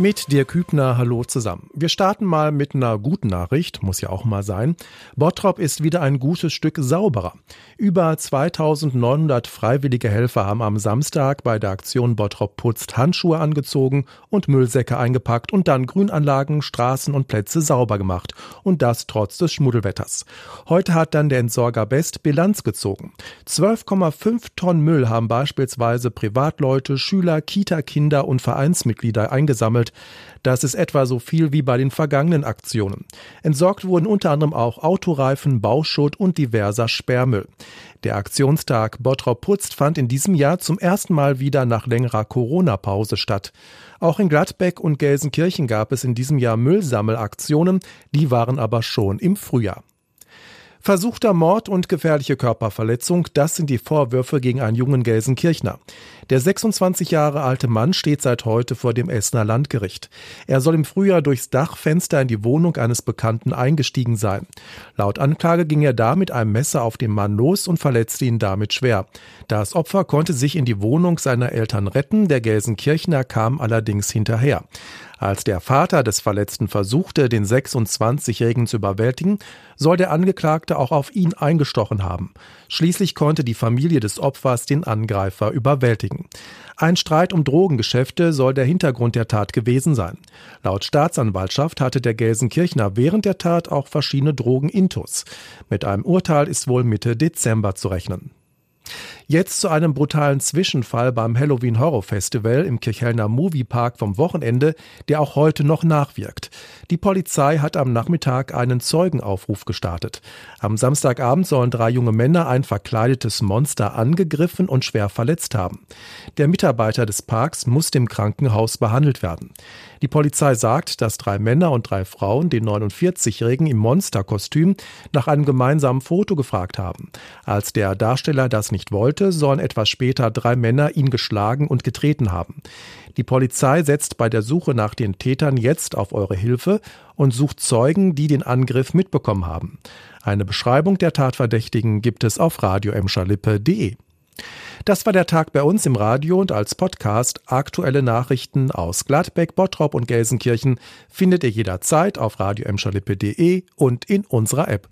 Mit dir Kübner, hallo zusammen. Wir starten mal mit einer guten Nachricht, muss ja auch mal sein. Bottrop ist wieder ein gutes Stück sauberer. Über 2900 freiwillige Helfer haben am Samstag bei der Aktion Bottrop putzt Handschuhe angezogen und Müllsäcke eingepackt und dann Grünanlagen, Straßen und Plätze sauber gemacht. Und das trotz des Schmuddelwetters. Heute hat dann der Entsorger Best Bilanz gezogen. 12,5 Tonnen Müll haben beispielsweise Privatleute, Schüler, Kita-Kinder und Vereinsmitglieder eingesammelt das ist etwa so viel wie bei den vergangenen Aktionen. Entsorgt wurden unter anderem auch Autoreifen, Bauschutt und diverser Sperrmüll. Der Aktionstag Bottrop putzt fand in diesem Jahr zum ersten Mal wieder nach längerer Corona-Pause statt. Auch in Gladbeck und Gelsenkirchen gab es in diesem Jahr Müllsammelaktionen, die waren aber schon im Frühjahr. Versuchter Mord und gefährliche Körperverletzung, das sind die Vorwürfe gegen einen jungen Gelsenkirchner. Der 26 Jahre alte Mann steht seit heute vor dem Essener Landgericht. Er soll im Frühjahr durchs Dachfenster in die Wohnung eines Bekannten eingestiegen sein. Laut Anklage ging er da mit einem Messer auf den Mann los und verletzte ihn damit schwer. Das Opfer konnte sich in die Wohnung seiner Eltern retten, der Gelsenkirchner kam allerdings hinterher. Als der Vater des Verletzten versuchte, den 26-Jährigen zu überwältigen, soll der Angeklagte auch auf ihn eingestochen haben. Schließlich konnte die Familie des Opfers den Angreifer überwältigen. Ein Streit um Drogengeschäfte soll der Hintergrund der Tat gewesen sein. Laut Staatsanwaltschaft hatte der Gelsenkirchner während der Tat auch verschiedene Drogen intus. Mit einem Urteil ist wohl Mitte Dezember zu rechnen. Jetzt zu einem brutalen Zwischenfall beim Halloween Horror Festival im Kirchhellner Moviepark vom Wochenende, der auch heute noch nachwirkt. Die Polizei hat am Nachmittag einen Zeugenaufruf gestartet. Am Samstagabend sollen drei junge Männer ein verkleidetes Monster angegriffen und schwer verletzt haben. Der Mitarbeiter des Parks muss im Krankenhaus behandelt werden. Die Polizei sagt, dass drei Männer und drei Frauen den 49-Jährigen im Monsterkostüm nach einem gemeinsamen Foto gefragt haben. Als der Darsteller das nicht wollte, sollen etwas später drei Männer ihn geschlagen und getreten haben. Die Polizei setzt bei der Suche nach den Tätern jetzt auf eure Hilfe und sucht Zeugen, die den Angriff mitbekommen haben. Eine Beschreibung der Tatverdächtigen gibt es auf radioemscherlippe.de. Das war der Tag bei uns im Radio und als Podcast. Aktuelle Nachrichten aus Gladbeck, Bottrop und Gelsenkirchen findet ihr jederzeit auf radioemscherlippe.de und in unserer App.